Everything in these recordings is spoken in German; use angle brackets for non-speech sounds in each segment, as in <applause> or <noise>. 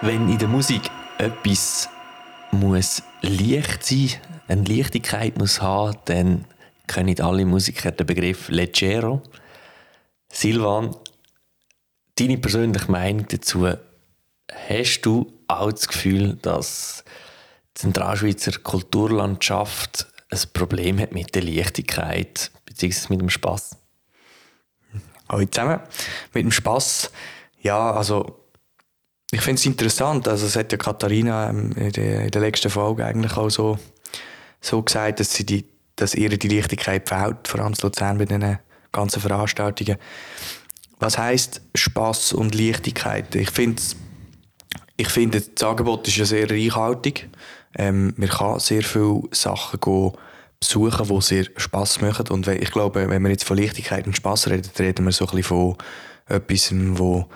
Wenn in der Musik etwas muss leicht sein, eine Leichtigkeit muss haben, dann kennen alle Musiker den Begriff Leggero. Silvan, deine persönliche Meinung dazu, hast du auch das Gefühl, dass die Zentralschweizer Kulturlandschaft ein Problem hat mit der Leichtigkeit bzw. mit dem Spass? Hallo zusammen. Mit dem Spass, ja, also ich finde es interessant. Also es hat ja Katharina ähm, in der, in der letzten Folge eigentlich auch so, so gesagt, dass, sie die, dass ihr die Leichtigkeit fehlt, vor allem in Luzern bei diesen ganzen Veranstaltungen. Was heisst Spass und Leichtigkeit? Ich finde, ich finde, das Angebot ist ja sehr reichhaltig. Ähm, man kann sehr viele Sachen gehen, besuchen, die sehr Spass machen. Und ich glaube, wenn wir jetzt von Leichtigkeit und Spass reden, reden wir so ein bisschen von etwas, wo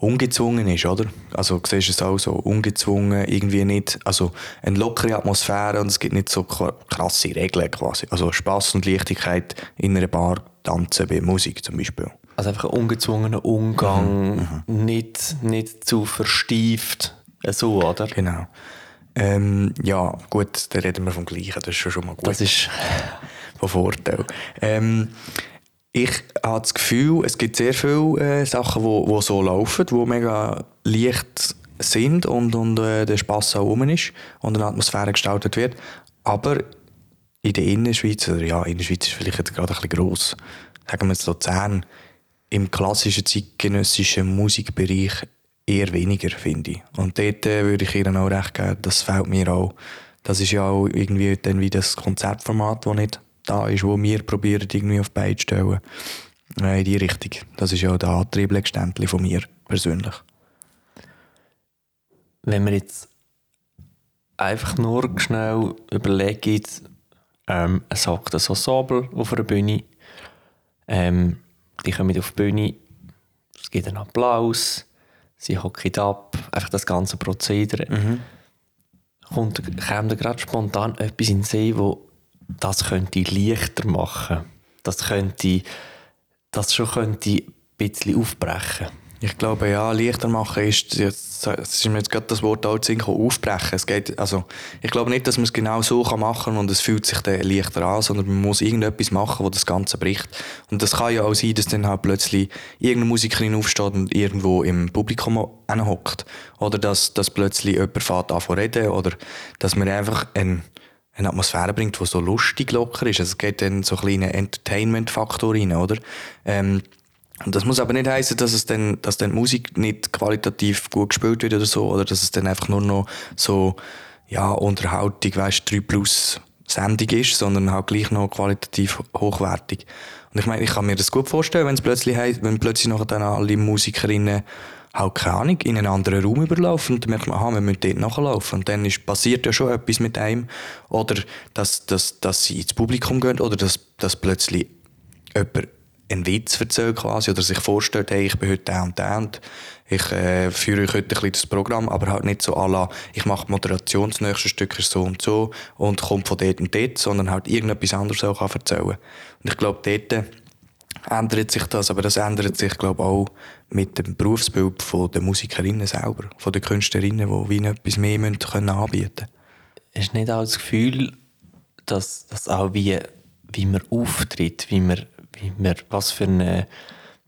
ungezwungen ist, oder? Also siehst du es auch so, ungezwungen, irgendwie nicht, also eine lockere Atmosphäre und es gibt nicht so krasse Regeln quasi. Also Spass und Leichtigkeit in einer Bar tanzen bei Musik zum Beispiel. Also einfach ein ungezwungener Umgang, mhm, mhm. nicht, nicht zu verstieft, äh, so, oder? Genau. Ähm, ja, gut, da reden wir vom Gleichen, das ist schon, mal gut. Das ist von Vorteil. Ähm, ich habe das Gefühl, es gibt sehr viele äh, Sachen, die wo, wo so laufen, die mega leicht sind und, und äh, der Spass auch rum ist und eine Atmosphäre gestaltet wird. Aber in der Innerschweiz, oder ja, Innerschweiz ist vielleicht jetzt gerade ein bisschen gross, sagen wir jetzt Luzern, im klassischen zeitgenössischen Musikbereich eher weniger, finde ich. Und dort äh, würde ich ihr auch recht geben, das fällt mir auch. Das ist ja auch irgendwie dann wie das Konzertformat, das nicht da ist, wo wir probieren, irgendwie auf die zu stellen. Äh, in die Richtung. Das ist ja der Antrieb von mir persönlich. Wenn wir jetzt einfach nur schnell überlegen, ähm, es hockt so Sabel auf einer Bühne, ähm, die kommen auf die Bühne, es gibt einen Applaus, sie hocken ab, einfach das ganze Prozedere. Mhm. Kommt, da gerade spontan etwas in den See, wo das könnte leichter machen. Das könnte, das schon könnte ein bisschen aufbrechen. Ich glaube, ja, leichter machen ist, jetzt, es ist mir jetzt gerade das Wort auch aufbrechen. Es geht, also, ich glaube nicht, dass man es genau so machen kann und es fühlt sich dann leichter an, sondern man muss irgendetwas machen, wo das Ganze bricht. Und das kann ja auch sein, dass dann halt plötzlich irgendeine Musikerin aufsteht und irgendwo im Publikum hockt. Oder dass, dass plötzlich jemand fährt an reden oder dass man einfach ein eine Atmosphäre bringt, die so lustig locker ist. Also es geht dann so kleine Entertainment-Faktor rein, oder? Ähm, und das muss aber nicht heißen, dass es dann, dass dann Musik nicht qualitativ gut gespielt wird oder so, oder dass es dann einfach nur noch so, ja, Unterhaltung, weißt, 3 plus Sendung ist, sondern halt gleich noch qualitativ hochwertig. Und ich meine, ich kann mir das gut vorstellen, wenn es plötzlich, wenn plötzlich noch dann alle Musikerinnen halt keine Ahnung, in einen anderen Raum überlaufen und dann merkt man, aha, wir müssen dort nachlaufen. Und dann ist, passiert ja schon etwas mit einem. Oder dass, dass, dass sie ins Publikum gehen oder dass, dass plötzlich jemand einen Witz erzählt quasi oder sich vorstellt, hey, ich bin heute der und und ich äh, führe euch heute ein bisschen das Programm, aber halt nicht so à la, ich mache die Moderation, das nächste Stück ist so und so und kommt von dort und dort, sondern halt irgendetwas anderes auch erzählen kann. Und ich glaube, dort ändert sich das, aber das ändert sich, glaube auch mit dem Berufsbild der Musikerinnen selber, von den Künstlerinnen, die wie etwas mehr müssen können anbieten können. Hast du nicht auch das Gefühl, dass, dass auch wie, wie man auftritt, wie man, man, was für eine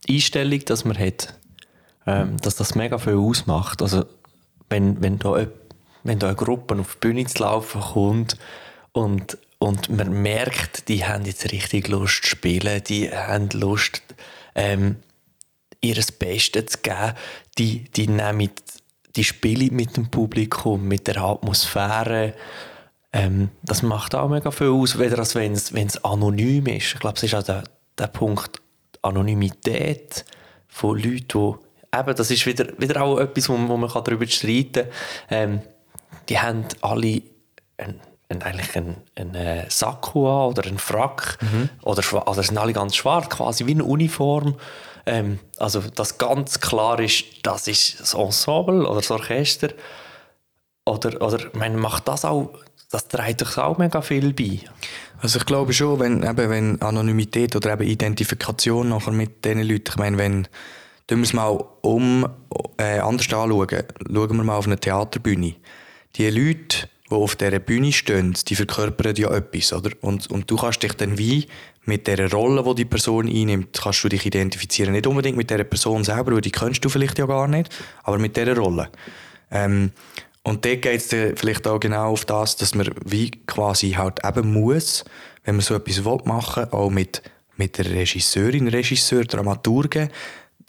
Einstellung dass man hat, ähm, dass das mega viel ausmacht? Also, wenn, wenn, da, wenn da eine Gruppe auf die Bühne zu laufen kommt und und man merkt, die haben jetzt richtig Lust zu spielen, die haben Lust, ähm, ihr Bestes zu geben. Die, die nehmen die Spiele mit dem Publikum, mit der Atmosphäre. Ähm, das macht auch mega viel aus, weder als wenn es anonym ist. Ich glaube, es ist auch der, der Punkt Anonymität von Leuten, die eben, das ist wieder, wieder auch etwas, wo, wo man darüber streiten kann. Ähm, die haben alle einen haben eigentlich einen, einen äh, Sakko an oder einen Frack. Mhm. Oder also sind alle ganz schwarz, quasi wie eine Uniform. Ähm, also, dass ganz klar ist, das ist das Ensemble oder das Orchester. Oder, oder man macht das auch das trägt doch auch mega viel bei. Also ich glaube schon, wenn, eben, wenn Anonymität oder eben Identifikation nachher mit diesen Leuten, ich meine, wenn tun wir es mal um, äh, anders anschauen, schauen wir mal auf eine Theaterbühne. Die Leute, die auf dieser Bühne stehen, die verkörpern ja etwas, oder? Und, und du kannst dich dann wie mit der Rolle, die die Person einnimmt, kannst du dich identifizieren. Nicht unbedingt mit der Person selber, weil die kennst du vielleicht ja gar nicht, aber mit dieser Rolle. Ähm, und dort geht es vielleicht auch genau auf das, dass man wie quasi halt eben muss, wenn man so etwas machen will, auch mit, mit der Regisseurin, Regisseur, Dramaturgen,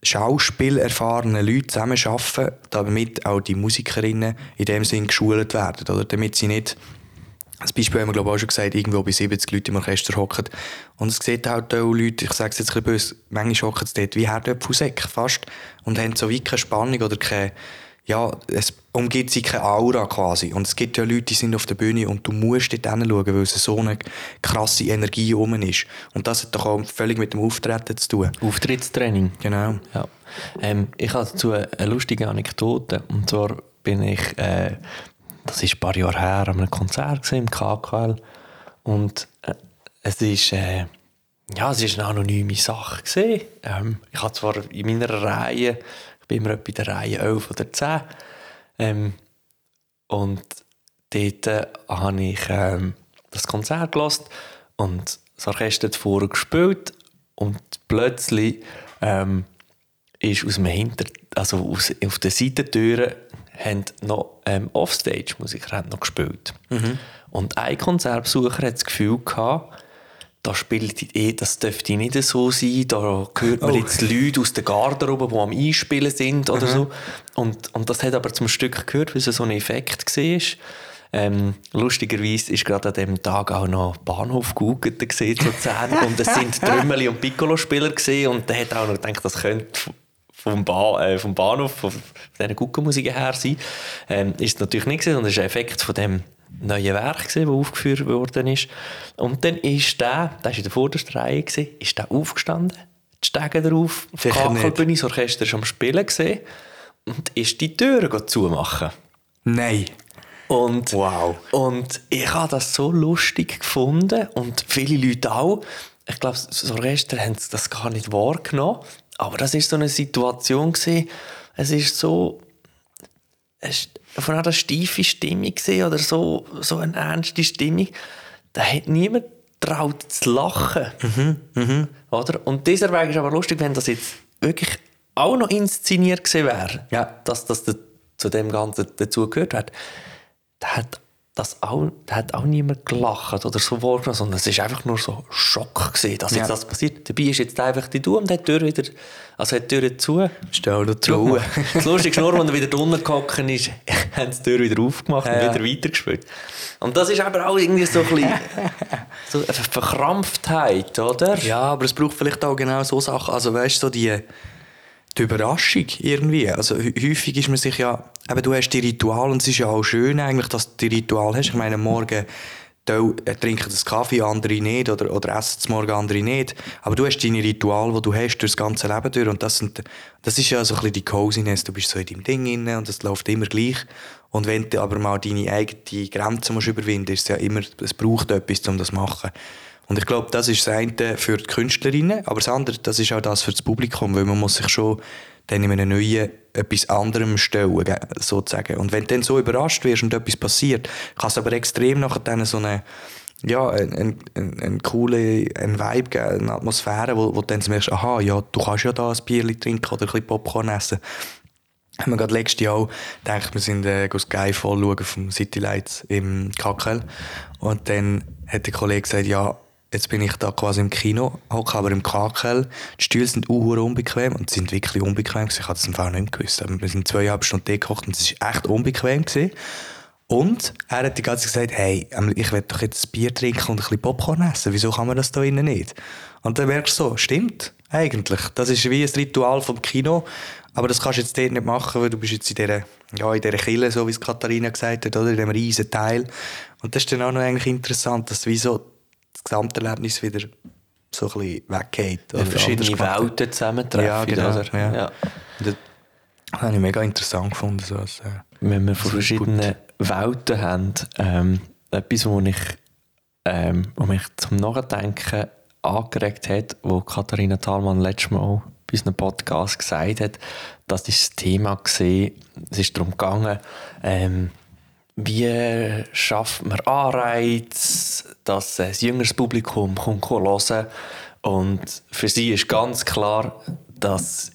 schauspielerfahrenen Leuten zusammenarbeiten, damit auch die Musikerinnen in dem Sinn geschult werden, oder? Damit sie nicht als Beispiel haben wir glaube ich auch schon gesagt, irgendwo bei 70 Leuten im Orchester hocken. Und es sieht halt auch Leute, ich sage es jetzt ein bisschen böse, manchmal hocken sie dort wie Herdöpfelsäck fast und haben so wie keine Spannung oder keine, ja, es umgibt sie keine Aura quasi. Und es gibt ja Leute, die sind auf der Bühne und du musst dort hinschauen, weil es so eine krasse Energie rum ist. Und das hat doch auch völlig mit dem Auftreten zu tun. Auftrittstraining. Genau. Ja. Ähm, ich habe dazu eine lustige Anekdote. Und zwar bin ich, äh, das ist ein paar Jahre her, an einem Konzert im KKL. Und äh, es ist, äh, ja, es ist eine anonyme Sache. Ähm, ich habe zwar in meiner Reihe bin immer bei der Reihe 11 oder 10. Ähm, und dort äh, habe ich ähm, das Konzert gelassen und das Orchester hat vorher gespielt und plötzlich ähm, ist aus dem Hinter, also aus, auf den Seitentüren haben noch ähm, Offstage-Musiker noch gespielt. Mhm. Und ein Konzertbesucher hat das Gefühl gehabt, da spielt eh, das dürfte nicht so sein, da hört man oh. jetzt Leute aus der Garderobe, die am Einspielen sind oder mhm. so. Und, und das hat aber zum Stück gehört, weil es so ein Effekt war. Ähm, lustigerweise ist gerade an dem Tag auch noch Bahnhof gegoogelt gesehen, und es sind Trümmeli und Piccolo-Spieler und der hat auch noch gedacht, das könnte vom, ba äh, vom Bahnhof, von dieser Guckenmusik her sein. Ähm, ist es natürlich nicht gesehen, sondern es ist ein Effekt von dem neue Werk, das aufgeführt worden ist. Und dann ist der, der war in der vordersten Reihe, ist der aufgestanden, die Stege drauf, Kachelbühne, das Orchester war am Spielen gewesen, und ist die Türen zumachen. Nein. Und, wow. und ich habe das so lustig gefunden und viele Leute auch. Ich glaube, das Orchester haben das gar nicht wahrgenommen. Aber das war so eine Situation gewesen. Es ist so, von einer steife Stimmung gesehen oder so, so eine ernste Stimmung, da hat niemand traut zu lachen. Mhm, mhm. Oder? Und dieser Weg ist aber lustig, wenn das jetzt wirklich auch noch inszeniert gewesen wäre, ja. dass das zu dem Ganzen dazugehört hat. Da hat das auch, da hat auch niemand gelacht oder so wahrgenommen, sondern es war einfach nur so Schock gewesen, dass ja. jetzt das passiert. Dabei ist jetzt einfach die Tür und hat die Tür wieder, also hat die Tür zu. Stell dir zu. <laughs> Das Lustige ist nur, wenn er wieder drunter gehockt ist, <laughs> haben sie die Tür wieder aufgemacht ja. und wieder weitergespielt. Und das ist aber auch irgendwie so ein bisschen <laughs> so eine Verkrampftheit, oder? Ja, aber es braucht vielleicht auch genau so Sachen, also weißt du, so die die Überraschung irgendwie. Also häufig ist man sich ja, eben du hast die Ritual und es ist ja auch schön eigentlich, dass du die Ritual hast. Ich meine, morgen äh, trinken das Kaffee, andere nicht, oder, oder essen es morgen, andere nicht. Aber du hast deine Ritual, die du hast, durch das ganze Leben durch. Und das, sind, das ist ja so ein bisschen die Coziness. Du bist so in deinem Ding inne und es läuft immer gleich. Und wenn du aber mal deine eigene Grenze musst überwinden musst, ist es ja immer, es braucht etwas, um das zu machen. Und ich glaube, das ist das eine für die Künstlerinnen, aber das andere, das ist auch das für das Publikum, weil man muss sich schon dann in einem neuen etwas anderem stellen, sozusagen. Und wenn du dann so überrascht wirst und etwas passiert, kann es aber extrem nachher dann so eine ja, ein, ein, ein coole ein Vibe geben, eine Atmosphäre, wo, wo du dann merkst, aha, ja, du kannst ja da ein Bier trinken oder ein bisschen Popcorn essen. Haben wir gerade letztes Jahr gedacht, wir sind äh, Skyfall schauen vom City Lights im Kackel. Und dann hat der Kollege gesagt, ja, jetzt bin ich da quasi im Kino, hocke aber im KKL. Die Stühle sind auch unbequem und sind wirklich unbequem. Ich habe das im Fall nicht gewusst. Wir sind zweieinhalb Stunden gekocht und es war echt unbequem. Gewesen. Und er hat die ganze Zeit gesagt, hey, ähm, ich will doch jetzt ein Bier trinken und ein bisschen Popcorn essen. Wieso kann man das da innen nicht? Und dann merkst du so, stimmt, eigentlich. Das ist wie ein Ritual vom Kino. Aber das kannst du jetzt dort nicht machen, weil du bist jetzt in dieser, ja, in dieser Kille, so wie es Katharina gesagt hat, oder? In diesem riesen Teil. Und das ist dann auch noch eigentlich interessant, dass du wie so das Gesamterlebnis wieder so ein bisschen weggeht. Oder verschiedene Welten zusammentreffen. Ja, genau. Oder? Ja. Ja. Das, das habe ich mega interessant gefunden. So als, äh, Wenn wir von verschiedenen Welten haben, ähm, etwas, wo, ich, ähm, wo mich zum Nachdenken angeregt hat, wo Katharina Thalmann letztes Mal bei unserem Podcast gesagt hat, das ist das Thema gesehen. Es ist darum gegangen, ähm, wie schafft man Anreiz, dass das jüngeres Publikum kommt hören und für sie ist ganz klar, dass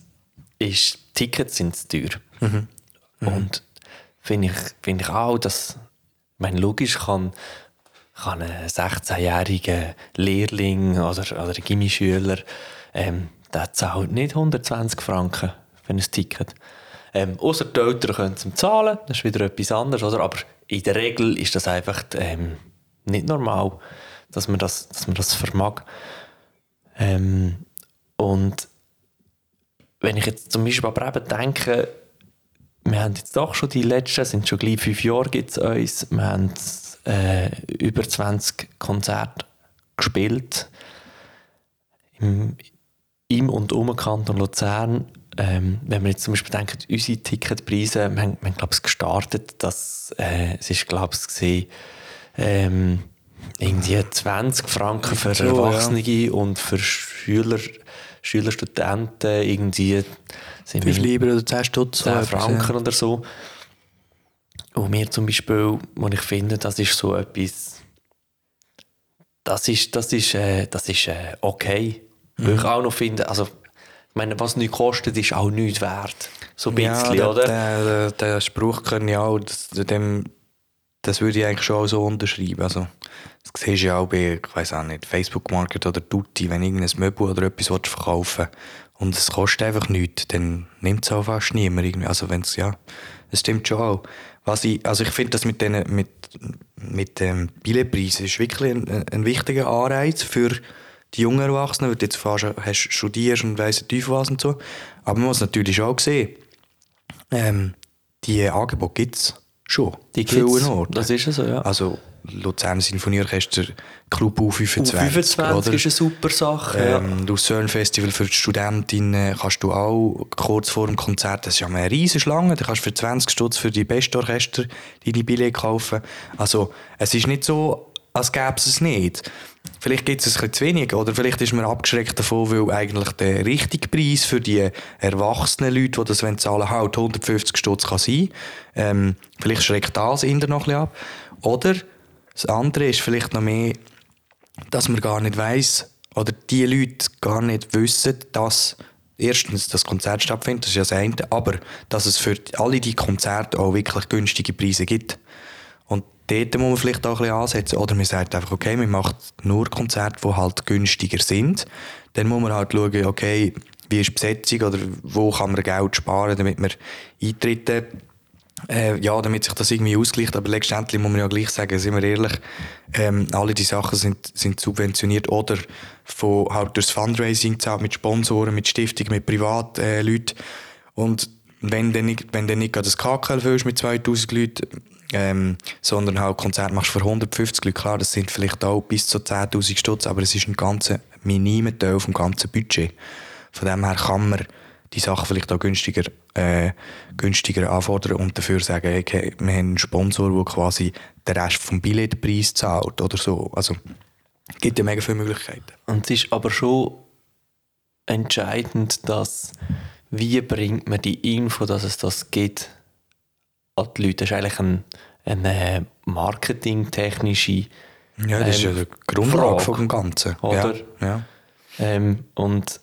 ist, Tickets sind zu teuer. Mhm. Mhm. Und finde ich, find ich auch, dass, ich meine, logisch kann, kann ein 16-jähriger Lehrling oder, oder ein Gimmischüler, ähm, der zahlt nicht 120 Franken für ein Ticket. Ähm, Außer die Eltern können es zahlen, das ist wieder etwas anderes, oder? aber in der Regel ist das einfach ähm, nicht normal, dass man das, dass man das vermag. Ähm, und wenn ich jetzt zum Beispiel aber eben denke, wir haben jetzt doch schon die letzten, sind schon gleich fünf Jahre gibt es uns, wir haben äh, über 20 Konzerte gespielt im, im und um Kanton Luzern. Ähm, wenn wir jetzt zum Beispiel denken, unsere Ticketpreise, wir haben, wir haben glaube ich, gestartet, dass, äh, es ist, glaube ich, gesehen, ähm, irgendwie 20 Franken für so, Erwachsene ja. und für Schüler, Schüler, Studenten irgendwie sind 5 Lieber oder 10 Stutz. 10 Franken ja. oder so. Und mir zum Beispiel, wo ich finde, das ist so etwas, das ist, das ist, äh, das ist äh, okay. Mhm. Weil ich auch noch finde, also, meine, was nichts kostet, ist auch nichts wert. So ein bisschen, ja, oder? Der, der, der Spruch kann ich auch, das, dem, das würde ich eigentlich schon auch so unterschreiben. Also, das siehst du ja auch bei, ich weiß auch nicht, Facebook Market oder Tutti, wenn irgendein Möbel oder etwas verkaufen und es kostet einfach nichts, dann nimmt es auch fast niemand irgendwie. Also wenn's, ja, das stimmt schon auch. Was ich, also ich finde das mit, den, mit, mit dem Billetpreis ist wirklich ein, ein, wichtiger Anreiz für die jungen Erwachsenen, weil du jetzt fast hast, studierst und weiss tief was und so. Aber man muss natürlich auch sehen, ähm, die Angebote gibt es schon. Die gibt's. Das ist so, ja. Also Luzern Sinfonieorchester Club U25. U25 oder? ist eine super Sache. Ähm, ja. Lucerne Festival für die Studentinnen kannst du auch kurz vor dem Konzert, das ist ja eine riesige Schlange, da kannst du für 20 Stutz für die besten Orchester deine Billette kaufen. Also es ist nicht so, als gäbe es es nicht. Vielleicht gibt es es ein zu wenig oder vielleicht ist man abgeschreckt davon, weil eigentlich der richtige Preis für die erwachsenen Leute, die das zahlen halt 150 Stutz kann sein. Ähm, vielleicht schreckt das ihn noch ein bisschen ab. Oder das andere ist vielleicht noch mehr, dass man gar nicht weiß oder die Leute gar nicht wissen, dass erstens das Konzert stattfindet, das ist ja das eine, aber dass es für alle die Konzerte auch wirklich günstige Preise gibt. Dort muss man vielleicht auch ein bisschen ansetzen. Oder man sagt einfach, okay, man macht nur Konzerte, die halt günstiger sind. Dann muss man halt schauen, okay, wie ist die Besetzung oder wo kann man Geld sparen, damit man Eintritte äh, ja, damit sich das irgendwie ausgleicht. Aber letztendlich muss man ja gleich sagen, sind wir ehrlich, ähm, alle die Sachen sind, sind subventioniert oder von, halt durchs Fundraising zahlt, mit Sponsoren, mit Stiftungen, mit Privatleuten. Äh, Und wenn du nicht, wenn du nicht gerade das KKL füllst mit 2000 Leuten, ähm, sondern halt Konzert machst für 150 Leute, klar, das sind vielleicht auch bis zu 10'000 Stutz, aber es ist ein ganz minimer Teil vom ganzen Budget. Von dem her kann man die Sachen vielleicht auch günstiger, äh, günstiger anfordern und dafür sagen, okay, wir haben einen Sponsor, der quasi den Rest vom Billetpreis zahlt oder so. Also es gibt ja mega viele Möglichkeiten. Und es ist aber schon entscheidend, dass wie bringt man die Info, dass es das gibt, an die Leute. Das ist eigentlich ein, eine marketingtechnische Ja, das ähm, ist ja die Grundlage vom Ganzen. Oder? Ja, ja. Ähm, und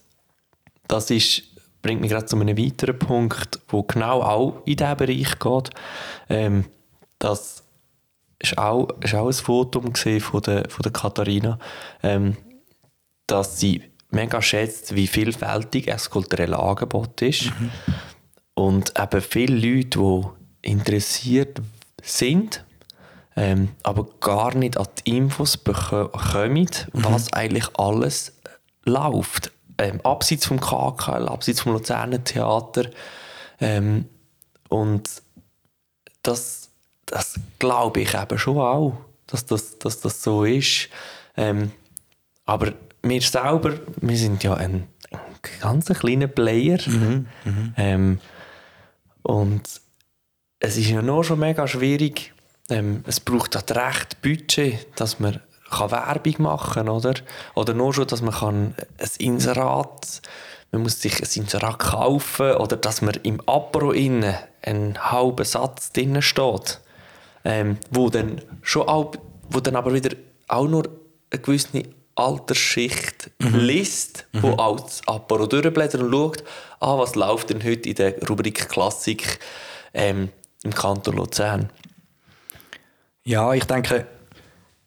das ist bringt mich gerade zu einem weiteren Punkt, wo genau auch in diesen Bereich geht. Ähm, das ist auch, ist auch ein Foto von der, von der Katharina, ähm, dass sie mega schätzt, wie vielfältig das kulturelle Angebot ist. Mhm. Und eben viele Leute, die interessiert sind, ähm, aber gar nicht an die Infos bekommen, mhm. was eigentlich alles läuft ähm, abseits vom KKL, abseits vom Luzerner Theater. Ähm, und das, das glaube ich eben schon auch, dass das, dass das so ist. Ähm, aber wir selber, wir sind ja ein, ein ganz kleiner Player. Mhm, mh. ähm, und es ist ja noch schon mega schwierig, ähm, es braucht das recht Budget, dass man kann Werbung machen oder? Oder nur schon, dass man kann ein Inserat, man muss sich ein Inserat kaufen oder dass man im Apro innen einen halben Satz drin steht, ähm, wo dann schon auch, wo dann aber wieder auch nur eine gewisse Altersschicht mhm. liest, mhm. wo auch das Apro durchblättert und schaut, ah, was läuft denn heute in der Rubrik Klassik ähm, im Kanton Luzern. Ja, ich denke,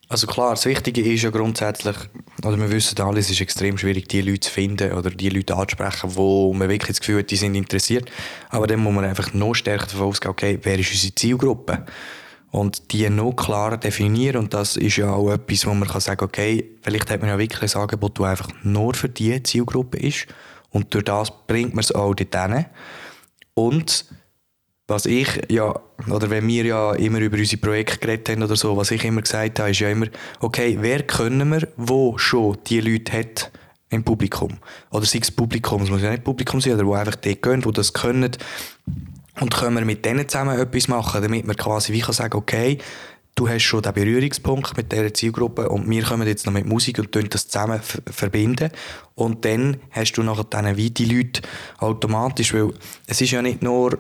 also klar, das Wichtige ist ja grundsätzlich, oder wir wissen alle, es ist extrem schwierig, die Leute zu finden oder die Leute anzusprechen, wo man wirklich das Gefühl hat, die sind interessiert. Aber dann muss man einfach noch stärker davon ausgehen, okay, wer ist unsere Zielgruppe? Und die noch klarer definieren. Und das ist ja auch etwas, wo man kann sagen okay, vielleicht hat man ja wirklich ein Angebot, das einfach nur für diese Zielgruppe ist. Und durch das bringt man es auch dorthin. Und was ich ja, oder wenn wir ja immer über unsere Projekte geredet haben oder so, was ich immer gesagt habe, ist ja immer, okay, wer können wir, wo schon die Leute hat im Publikum? Oder sei es Publikum, es muss ja nicht Publikum sein, oder wo einfach die gehen, wo das können. Und können wir mit denen zusammen etwas machen, damit wir quasi wie kann sagen, okay, du hast schon den Berührungspunkt mit dieser Zielgruppe und wir kommen jetzt noch mit Musik und das zusammen verbinden. Und dann hast du nachher dann wie die Leute automatisch, weil es ist ja nicht nur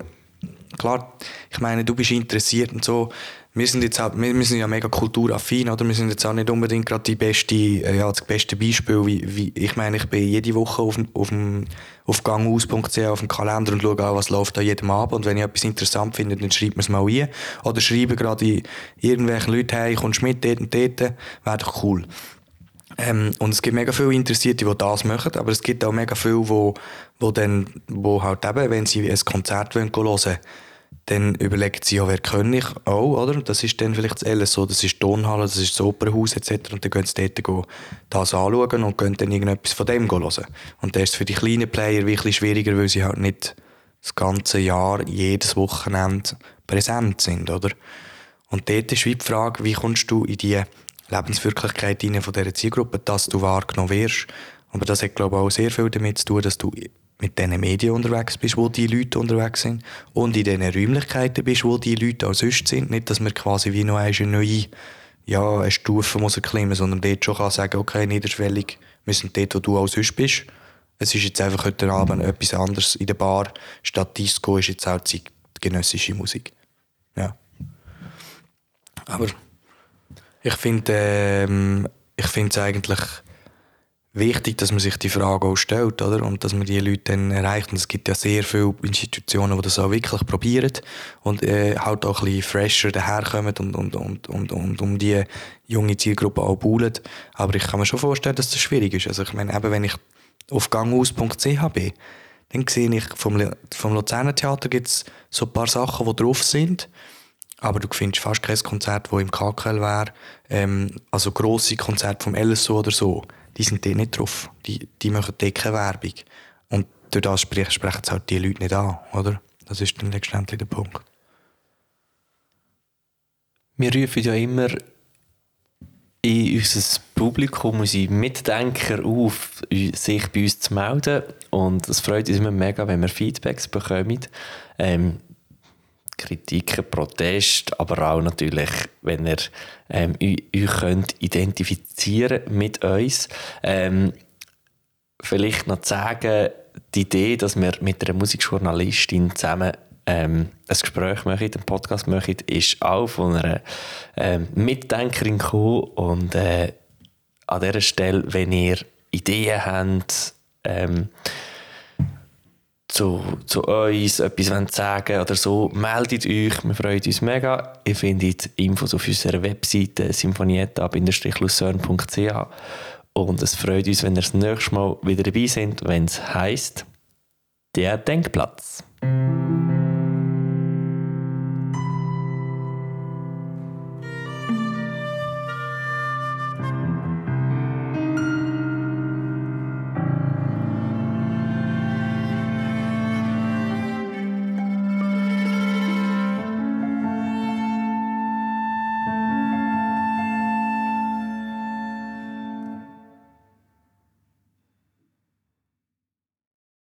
klar, ich meine, du bist interessiert und so. Wir sind jetzt auch, wir, sind ja mega kulturaffin, oder? Wir sind jetzt auch nicht unbedingt gerade die beste, äh, ja, das beste Beispiel, wie, wie, ich meine, ich bin jede Woche auf, auf, auf gangaus.ch auf dem Kalender und schaue auch, was läuft da jedem Abend. Und wenn ich etwas interessant finde, dann schreibt man es mal ein. Oder schreibe gerade irgendwelchen Leuten, hey, kommst mit dort und dort, wäre doch cool. Ähm, und es gibt mega viele Interessierte, die das machen, aber es gibt auch mega viele, die, die dann, wo halt eben, wenn sie ein Konzert hören wollen, dann überlegen sie ja, wer kann ich auch, oder? Das ist dann vielleicht das LSO, das ist die Tonhalle, das ist das Opernhaus etc. Und dann gehen sie dort gehen, das anschauen und können dann irgendetwas von dem hören. Und das ist für die kleinen Player wirklich schwieriger, weil sie halt nicht das ganze Jahr, jedes Wochenende präsent sind, oder? Und dort ist die Frage, wie kommst du in die Lebenswirklichkeit von dieser Zielgruppe, dass du wahrgenommen wirst. Aber das hat, glaube ich, auch sehr viel damit zu tun, dass du mit den Medien unterwegs bist, wo die Leute unterwegs sind und in den Räumlichkeiten bist, wo die Leute auch sonst sind. Nicht, dass man quasi wie noch eine neue ja, eine Stufe muss erklimmen, sondern dort schon kann sagen, okay, niederschwellig, wir sind dort, wo du auch sonst bist. Es ist jetzt einfach heute Abend etwas anderes in der Bar. Statt Disco ist jetzt auch zeitgenössische Musik. Ja. Aber ich finde ähm, es eigentlich wichtig, dass man sich die Frage auch stellt, oder? Und dass man die Leute dann erreicht. Und es gibt ja sehr viele Institutionen, die das auch wirklich probieren und äh, halt auch ein bisschen fresher daherkommen und, und, und, und, und um die junge Zielgruppe auch buhlen. Aber ich kann mir schon vorstellen, dass das schwierig ist. Also ich meine, eben wenn ich auf gangaus.ch bin, dann sehe ich, vom, vom Luzerner Theater gibt es so ein paar Sachen, die drauf sind. Aber du findest fast kein Konzert, das im KKL wäre. Ähm, also grosse Konzerte vom LSO oder so die sind dort nicht drauf. Die, die machen keine Werbung. Und durch das sprechen, es halt die Leute nicht an, oder? Das ist dann letztendlich der Punkt. Wir rufen ja immer in unser Publikum, unsere Mitdenker auf, sich bei uns zu melden. Und es freut uns immer mega, wenn wir Feedbacks bekommen. Ähm, Kritiken, Proteste, aber auch natürlich, wenn ihr ähm, euch könnt identifizieren mit uns. Ähm, vielleicht noch zu sagen, die Idee, dass wir mit einer Musikjournalistin zusammen ähm, ein Gespräch machen, einen Podcast machen, ist auch von einer ähm, Mitdenkerin gekommen und äh, an dieser Stelle, wenn ihr Ideen habt, ähm, zu, zu uns etwas sagen oder so, meldet euch. Wir freuen uns mega. Ihr findet Infos auf unserer Webseite sinfonietta-lucerne.ch und es freut uns, wenn ihr das nächste Mal wieder dabei seid, wenn es heisst, der Denkplatz.